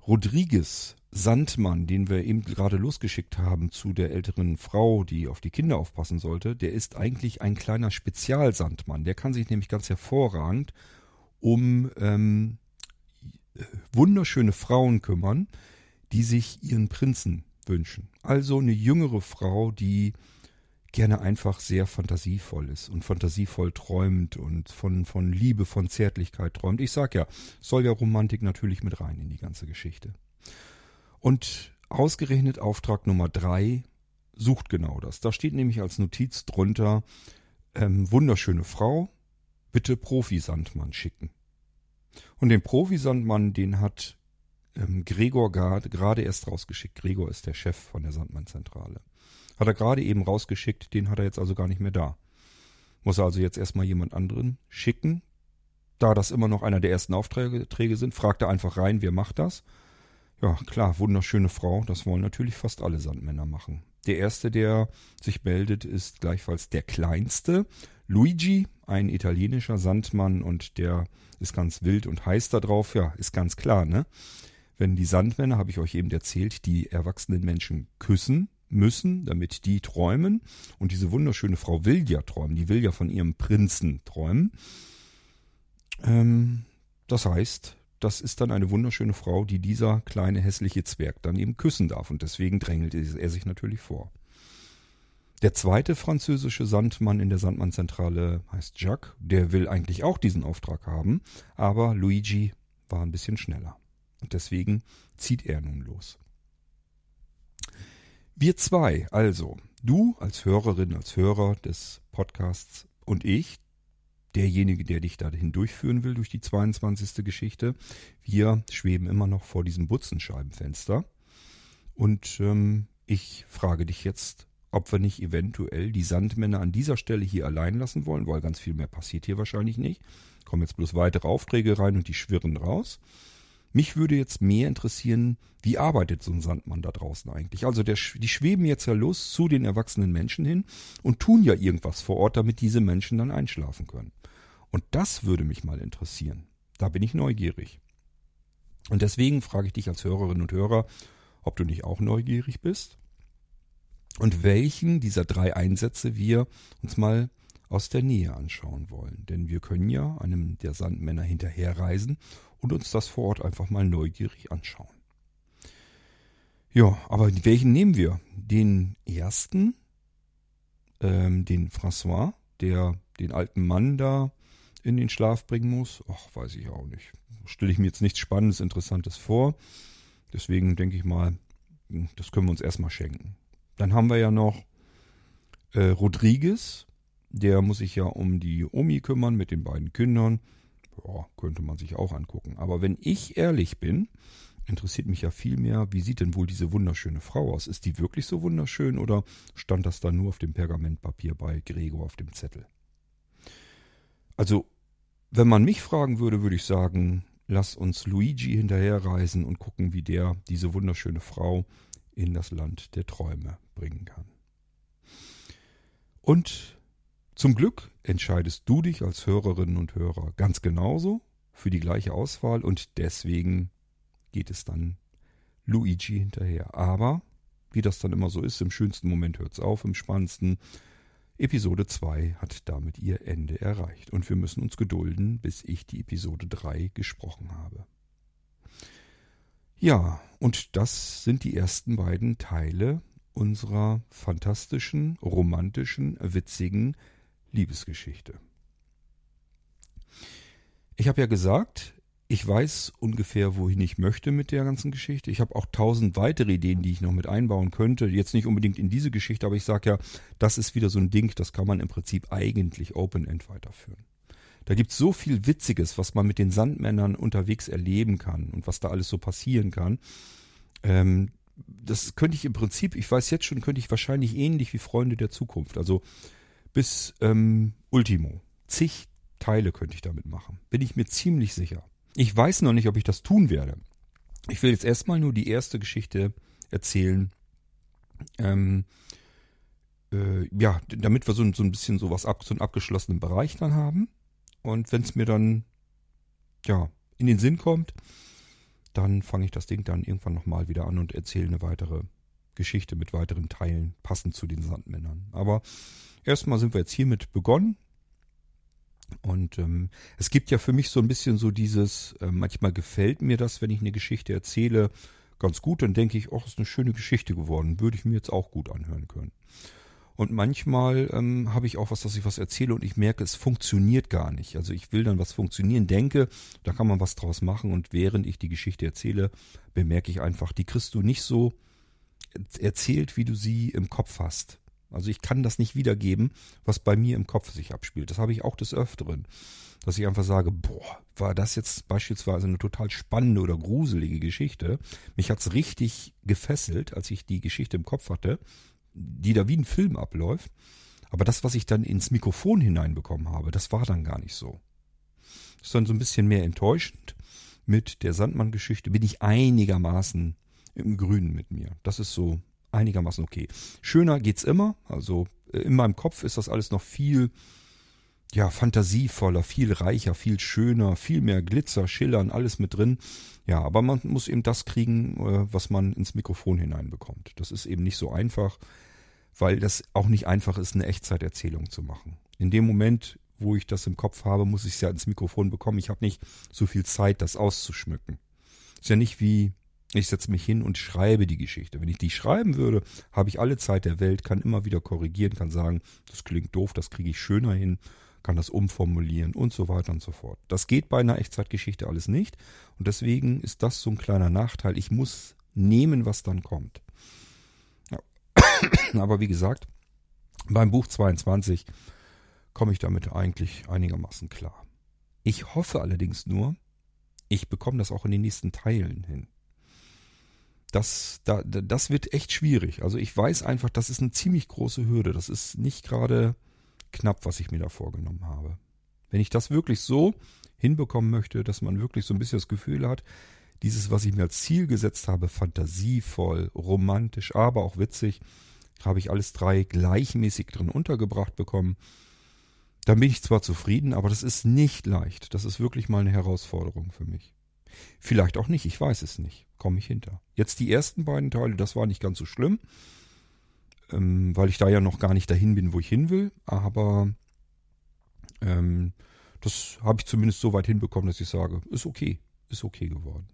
Rodriguez Sandmann, den wir eben gerade losgeschickt haben zu der älteren Frau, die auf die Kinder aufpassen sollte, der ist eigentlich ein kleiner Spezialsandmann. Der kann sich nämlich ganz hervorragend um ähm, wunderschöne Frauen kümmern, die sich ihren Prinzen wünschen. Also eine jüngere Frau, die gerne einfach sehr fantasievoll ist und fantasievoll träumt und von, von Liebe, von Zärtlichkeit träumt. Ich sag ja, soll ja Romantik natürlich mit rein in die ganze Geschichte. Und ausgerechnet Auftrag Nummer drei sucht genau das. Da steht nämlich als Notiz drunter, ähm, wunderschöne Frau, bitte Profi-Sandmann schicken. Und den Profi-Sandmann, den hat ähm, Gregor gerade erst rausgeschickt. Gregor ist der Chef von der Sandmann-Zentrale. Hat er gerade eben rausgeschickt, den hat er jetzt also gar nicht mehr da. Muss er also jetzt erstmal jemand anderen schicken. Da das immer noch einer der ersten Aufträge sind, fragt er einfach rein, wer macht das? Ja, klar, wunderschöne Frau, das wollen natürlich fast alle Sandmänner machen. Der erste, der sich meldet, ist gleichfalls der kleinste. Luigi, ein italienischer Sandmann und der ist ganz wild und heiß da drauf. Ja, ist ganz klar, ne? Wenn die Sandmänner, habe ich euch eben erzählt, die erwachsenen Menschen küssen müssen, damit die träumen und diese wunderschöne Frau will ja träumen, die will ja von ihrem Prinzen träumen. Ähm, das heißt, das ist dann eine wunderschöne Frau, die dieser kleine hässliche Zwerg dann eben küssen darf und deswegen drängelt er sich natürlich vor. Der zweite französische Sandmann in der Sandmannzentrale heißt Jacques. Der will eigentlich auch diesen Auftrag haben, aber Luigi war ein bisschen schneller. Und deswegen zieht er nun los. Wir zwei, also du als Hörerin, als Hörer des Podcasts und ich, derjenige, der dich dahin durchführen will durch die 22. Geschichte, wir schweben immer noch vor diesem Butzenscheibenfenster. Und ähm, ich frage dich jetzt, ob wir nicht eventuell die Sandmänner an dieser Stelle hier allein lassen wollen, weil ganz viel mehr passiert hier wahrscheinlich nicht. Kommen jetzt bloß weitere Aufträge rein und die schwirren raus. Mich würde jetzt mehr interessieren, wie arbeitet so ein Sandmann da draußen eigentlich? Also der, die schweben jetzt ja los zu den erwachsenen Menschen hin und tun ja irgendwas vor Ort, damit diese Menschen dann einschlafen können. Und das würde mich mal interessieren. Da bin ich neugierig. Und deswegen frage ich dich als Hörerin und Hörer, ob du nicht auch neugierig bist und welchen dieser drei Einsätze wir uns mal aus der Nähe anschauen wollen. Denn wir können ja einem der Sandmänner hinterherreisen und uns das vor Ort einfach mal neugierig anschauen. Ja, aber welchen nehmen wir? Den ersten, ähm, den François, der den alten Mann da in den Schlaf bringen muss? Ach, weiß ich auch nicht. Stelle ich mir jetzt nichts Spannendes, Interessantes vor. Deswegen denke ich mal, das können wir uns erstmal schenken. Dann haben wir ja noch äh, Rodriguez. Der muss sich ja um die Omi kümmern mit den beiden Kindern. Ja, könnte man sich auch angucken. Aber wenn ich ehrlich bin, interessiert mich ja viel mehr, wie sieht denn wohl diese wunderschöne Frau aus? Ist die wirklich so wunderschön oder stand das da nur auf dem Pergamentpapier bei Gregor auf dem Zettel? Also, wenn man mich fragen würde, würde ich sagen, lass uns Luigi hinterherreisen und gucken, wie der diese wunderschöne Frau in das Land der Träume bringen kann. Und zum Glück entscheidest du dich als Hörerinnen und Hörer ganz genauso für die gleiche Auswahl und deswegen geht es dann Luigi hinterher. Aber, wie das dann immer so ist, im schönsten Moment hört es auf, im spannendsten. Episode 2 hat damit ihr Ende erreicht und wir müssen uns gedulden, bis ich die Episode 3 gesprochen habe. Ja, und das sind die ersten beiden Teile unserer fantastischen, romantischen, witzigen Liebesgeschichte. Ich habe ja gesagt, ich weiß ungefähr, wohin ich möchte mit der ganzen Geschichte. Ich habe auch tausend weitere Ideen, die ich noch mit einbauen könnte. Jetzt nicht unbedingt in diese Geschichte, aber ich sage ja, das ist wieder so ein Ding, das kann man im Prinzip eigentlich Open-End weiterführen. Da gibt's so viel Witziges, was man mit den Sandmännern unterwegs erleben kann und was da alles so passieren kann. Ähm, das könnte ich im Prinzip, ich weiß jetzt schon, könnte ich wahrscheinlich ähnlich wie Freunde der Zukunft, also bis ähm, Ultimo. Zig Teile könnte ich damit machen. Bin ich mir ziemlich sicher. Ich weiß noch nicht, ob ich das tun werde. Ich will jetzt erstmal nur die erste Geschichte erzählen. Ähm, äh, ja, damit wir so, so ein bisschen sowas ab, so einen abgeschlossenen Bereich dann haben. Und wenn es mir dann ja in den Sinn kommt, dann fange ich das Ding dann irgendwann nochmal wieder an und erzähle eine weitere Geschichte mit weiteren Teilen passend zu den Sandmännern. Aber erstmal sind wir jetzt hiermit begonnen. Und ähm, es gibt ja für mich so ein bisschen so dieses, äh, manchmal gefällt mir das, wenn ich eine Geschichte erzähle, ganz gut, dann denke ich, ach, ist eine schöne Geschichte geworden, würde ich mir jetzt auch gut anhören können. Und manchmal ähm, habe ich auch was, dass ich was erzähle und ich merke, es funktioniert gar nicht. Also ich will dann was funktionieren, denke, da kann man was draus machen und während ich die Geschichte erzähle, bemerke ich einfach, die kriegst du nicht so erzählt, wie du sie im Kopf hast. Also ich kann das nicht wiedergeben, was bei mir im Kopf sich abspielt. Das habe ich auch des Öfteren. Dass ich einfach sage, boah, war das jetzt beispielsweise eine total spannende oder gruselige Geschichte. Mich hat's richtig gefesselt, als ich die Geschichte im Kopf hatte die da wie ein Film abläuft. Aber das, was ich dann ins Mikrofon hineinbekommen habe, das war dann gar nicht so. Das ist dann so ein bisschen mehr enttäuschend. Mit der Sandmann-Geschichte bin ich einigermaßen im Grünen mit mir. Das ist so einigermaßen okay. Schöner geht's immer. Also äh, in meinem Kopf ist das alles noch viel ja, fantasievoller, viel reicher, viel schöner, viel mehr Glitzer, Schillern, alles mit drin. Ja, aber man muss eben das kriegen, äh, was man ins Mikrofon hineinbekommt. Das ist eben nicht so einfach, weil das auch nicht einfach ist, eine Echtzeiterzählung zu machen. In dem Moment, wo ich das im Kopf habe, muss ich es ja ins Mikrofon bekommen. Ich habe nicht so viel Zeit, das auszuschmücken. Ist ja nicht wie, ich setze mich hin und schreibe die Geschichte. Wenn ich die schreiben würde, habe ich alle Zeit der Welt, kann immer wieder korrigieren, kann sagen, das klingt doof, das kriege ich schöner hin kann das umformulieren und so weiter und so fort. Das geht bei einer Echtzeitgeschichte alles nicht und deswegen ist das so ein kleiner Nachteil. Ich muss nehmen, was dann kommt. Aber wie gesagt, beim Buch 22 komme ich damit eigentlich einigermaßen klar. Ich hoffe allerdings nur, ich bekomme das auch in den nächsten Teilen hin. Das, da, das wird echt schwierig. Also ich weiß einfach, das ist eine ziemlich große Hürde. Das ist nicht gerade knapp, was ich mir da vorgenommen habe. Wenn ich das wirklich so hinbekommen möchte, dass man wirklich so ein bisschen das Gefühl hat, dieses, was ich mir als Ziel gesetzt habe, fantasievoll, romantisch, aber auch witzig, habe ich alles drei gleichmäßig drin untergebracht bekommen. Dann bin ich zwar zufrieden, aber das ist nicht leicht. Das ist wirklich mal eine Herausforderung für mich. Vielleicht auch nicht, ich weiß es nicht. Komme ich hinter. Jetzt die ersten beiden Teile, das war nicht ganz so schlimm ähm, weil ich da ja noch gar nicht dahin bin, wo ich hin will. Aber ähm, das habe ich zumindest so weit hinbekommen, dass ich sage, ist okay, ist okay geworden.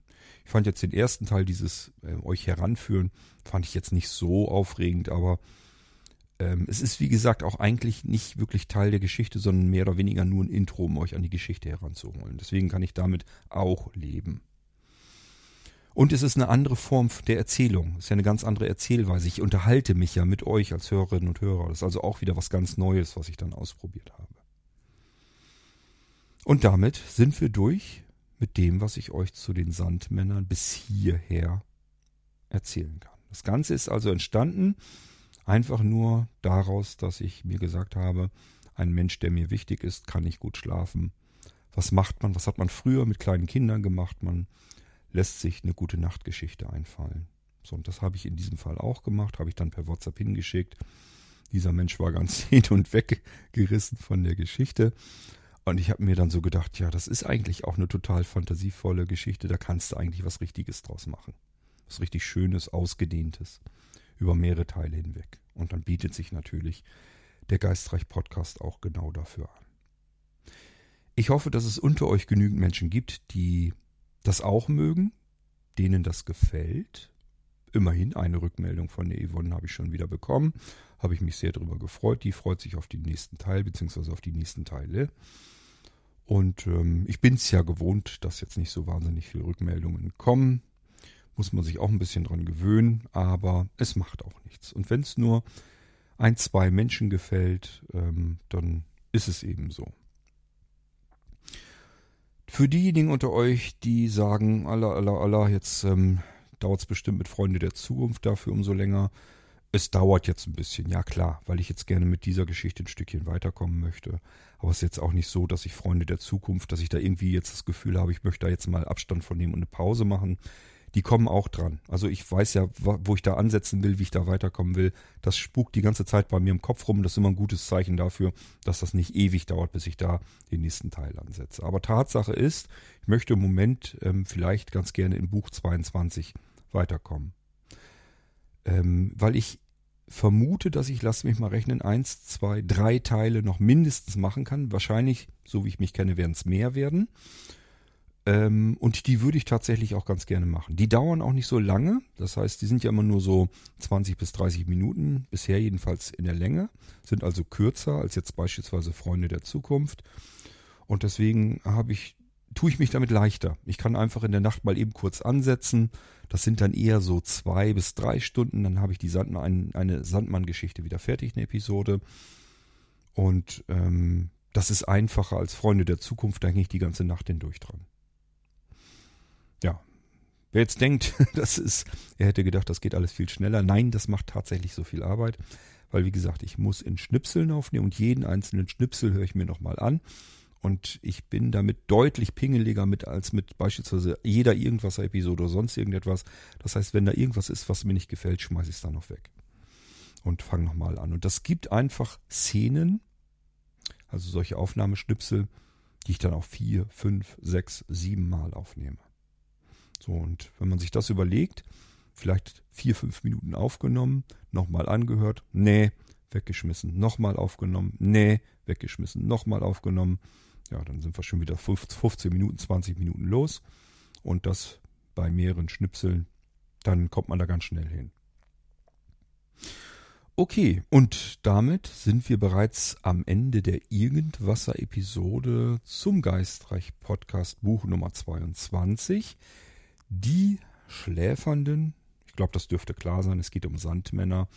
Ich fand jetzt den ersten Teil, dieses äh, euch heranführen, fand ich jetzt nicht so aufregend, aber ähm, es ist wie gesagt auch eigentlich nicht wirklich Teil der Geschichte, sondern mehr oder weniger nur ein Intro, um euch an die Geschichte heranzuholen. Deswegen kann ich damit auch leben. Und es ist eine andere Form der Erzählung. Es ist ja eine ganz andere Erzählweise. Ich unterhalte mich ja mit euch als Hörerinnen und Hörer. Das ist also auch wieder was ganz Neues, was ich dann ausprobiert habe. Und damit sind wir durch mit dem, was ich euch zu den Sandmännern bis hierher erzählen kann. Das Ganze ist also entstanden einfach nur daraus, dass ich mir gesagt habe, ein Mensch, der mir wichtig ist, kann nicht gut schlafen. Was macht man? Was hat man früher mit kleinen Kindern gemacht? Man lässt sich eine gute Nachtgeschichte einfallen. So, und das habe ich in diesem Fall auch gemacht, habe ich dann per WhatsApp hingeschickt. Dieser Mensch war ganz hin und weg gerissen von der Geschichte. Und ich habe mir dann so gedacht, ja, das ist eigentlich auch eine total fantasievolle Geschichte, da kannst du eigentlich was Richtiges draus machen. Was richtig Schönes, Ausgedehntes, über mehrere Teile hinweg. Und dann bietet sich natürlich der Geistreich Podcast auch genau dafür an. Ich hoffe, dass es unter euch genügend Menschen gibt, die das auch mögen, denen das gefällt. Immerhin eine Rückmeldung von der Yvonne habe ich schon wieder bekommen. Habe ich mich sehr darüber gefreut. Die freut sich auf den nächsten Teil, beziehungsweise auf die nächsten Teile. Und ähm, ich bin es ja gewohnt, dass jetzt nicht so wahnsinnig viele Rückmeldungen kommen. Muss man sich auch ein bisschen dran gewöhnen, aber es macht auch nichts. Und wenn es nur ein, zwei Menschen gefällt, ähm, dann ist es eben so. Für diejenigen unter euch, die sagen, Allah, Allah, Allah, jetzt ähm, dauert es bestimmt mit Freunde der Zukunft dafür umso länger. Es dauert jetzt ein bisschen, ja klar, weil ich jetzt gerne mit dieser Geschichte ein Stückchen weiterkommen möchte. Aber es ist jetzt auch nicht so, dass ich Freunde der Zukunft, dass ich da irgendwie jetzt das Gefühl habe, ich möchte da jetzt mal Abstand von nehmen und eine Pause machen die kommen auch dran. Also ich weiß ja, wo ich da ansetzen will, wie ich da weiterkommen will. Das spukt die ganze Zeit bei mir im Kopf rum. Das ist immer ein gutes Zeichen dafür, dass das nicht ewig dauert, bis ich da den nächsten Teil ansetze. Aber Tatsache ist, ich möchte im Moment ähm, vielleicht ganz gerne in Buch 22 weiterkommen. Ähm, weil ich vermute, dass ich, lass mich mal rechnen, eins, zwei, drei Teile noch mindestens machen kann. Wahrscheinlich, so wie ich mich kenne, werden es mehr werden. Ähm, und die würde ich tatsächlich auch ganz gerne machen. Die dauern auch nicht so lange. Das heißt, die sind ja immer nur so 20 bis 30 Minuten, bisher jedenfalls in der Länge, sind also kürzer als jetzt beispielsweise Freunde der Zukunft. Und deswegen habe ich, tue ich mich damit leichter. Ich kann einfach in der Nacht mal eben kurz ansetzen. Das sind dann eher so zwei bis drei Stunden. Dann habe ich die Sandmann, eine Sandmann-Geschichte wieder fertig, eine Episode. Und ähm, das ist einfacher als Freunde der Zukunft. Da hänge ich die ganze Nacht hindurch dran. Wer jetzt denkt, das ist, er hätte gedacht, das geht alles viel schneller. Nein, das macht tatsächlich so viel Arbeit. Weil, wie gesagt, ich muss in Schnipseln aufnehmen und jeden einzelnen Schnipsel höre ich mir nochmal an Und ich bin damit deutlich pingeliger mit als mit beispielsweise jeder Irgendwasser-Episode oder sonst irgendetwas. Das heißt, wenn da irgendwas ist, was mir nicht gefällt, schmeiße ich es dann noch weg. Und fange nochmal an. Und das gibt einfach Szenen, also solche Aufnahmeschnipsel, die ich dann auch vier, fünf, sechs, sieben Mal aufnehme. So, und wenn man sich das überlegt, vielleicht vier, fünf Minuten aufgenommen, nochmal angehört, nee, weggeschmissen, nochmal aufgenommen, nee, weggeschmissen, nochmal aufgenommen. Ja, dann sind wir schon wieder 15 Minuten, 20 Minuten los. Und das bei mehreren Schnipseln, dann kommt man da ganz schnell hin. Okay, und damit sind wir bereits am Ende der Irgendwasser-Episode zum Geistreich-Podcast Buch Nummer 22. Die Schläfernden, ich glaube, das dürfte klar sein, es geht um Sandmänner,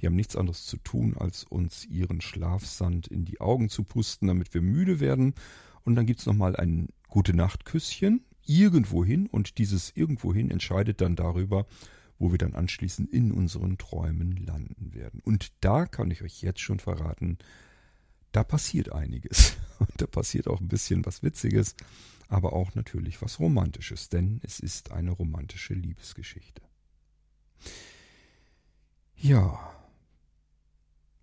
die haben nichts anderes zu tun, als uns ihren Schlafsand in die Augen zu pusten, damit wir müde werden. Und dann gibt's nochmal ein gute Nachtküsschen irgendwohin und dieses irgendwohin entscheidet dann darüber, wo wir dann anschließend in unseren Träumen landen werden. Und da kann ich euch jetzt schon verraten, da passiert einiges. Und da passiert auch ein bisschen was Witziges, aber auch natürlich was Romantisches, denn es ist eine romantische Liebesgeschichte. Ja,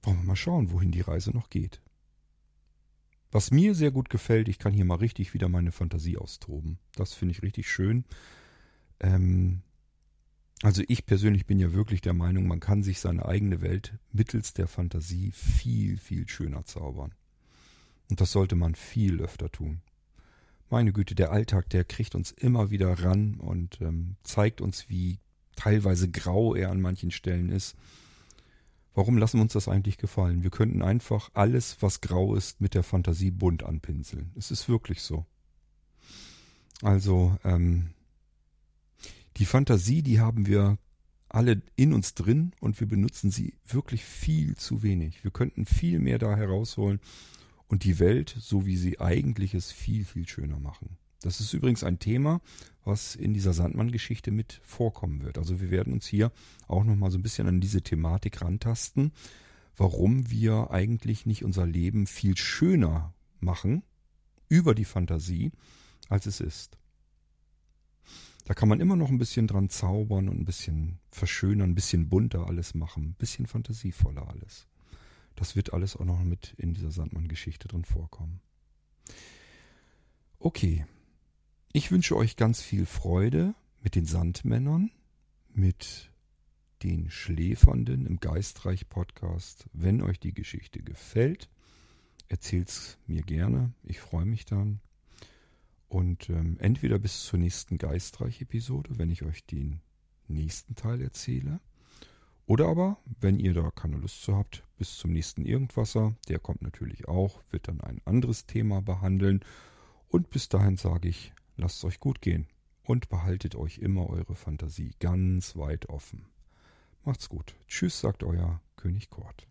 wollen wir mal schauen, wohin die Reise noch geht. Was mir sehr gut gefällt, ich kann hier mal richtig wieder meine Fantasie austoben. Das finde ich richtig schön. Ähm, also ich persönlich bin ja wirklich der Meinung, man kann sich seine eigene Welt mittels der Fantasie viel, viel schöner zaubern. Und das sollte man viel öfter tun. Meine Güte, der Alltag, der kriegt uns immer wieder ran und ähm, zeigt uns, wie teilweise grau er an manchen Stellen ist Warum lassen wir uns das eigentlich gefallen? Wir könnten einfach alles, was grau ist, mit der Fantasie bunt anpinseln. Es ist wirklich so. Also, ähm, die Fantasie, die haben wir alle in uns drin und wir benutzen sie wirklich viel zu wenig. Wir könnten viel mehr da herausholen und die Welt, so wie sie eigentlich ist, viel, viel schöner machen. Das ist übrigens ein Thema, was in dieser Sandmann-Geschichte mit vorkommen wird. Also wir werden uns hier auch nochmal so ein bisschen an diese Thematik rantasten, warum wir eigentlich nicht unser Leben viel schöner machen über die Fantasie, als es ist. Da kann man immer noch ein bisschen dran zaubern und ein bisschen verschönern, ein bisschen bunter alles machen, ein bisschen fantasievoller alles. Das wird alles auch noch mit in dieser Sandmann-Geschichte drin vorkommen. Okay, ich wünsche euch ganz viel Freude mit den Sandmännern, mit den Schläfernden im Geistreich Podcast. Wenn euch die Geschichte gefällt, erzählt's mir gerne. Ich freue mich dann. Und ähm, entweder bis zur nächsten Geistreich-Episode, wenn ich euch den nächsten Teil erzähle. Oder aber, wenn ihr da keine Lust zu habt, bis zum nächsten Irgendwasser. Der kommt natürlich auch, wird dann ein anderes Thema behandeln. Und bis dahin sage ich Lasst es euch gut gehen und behaltet euch immer eure Fantasie ganz weit offen. Macht's gut. Tschüss, sagt euer König Kort.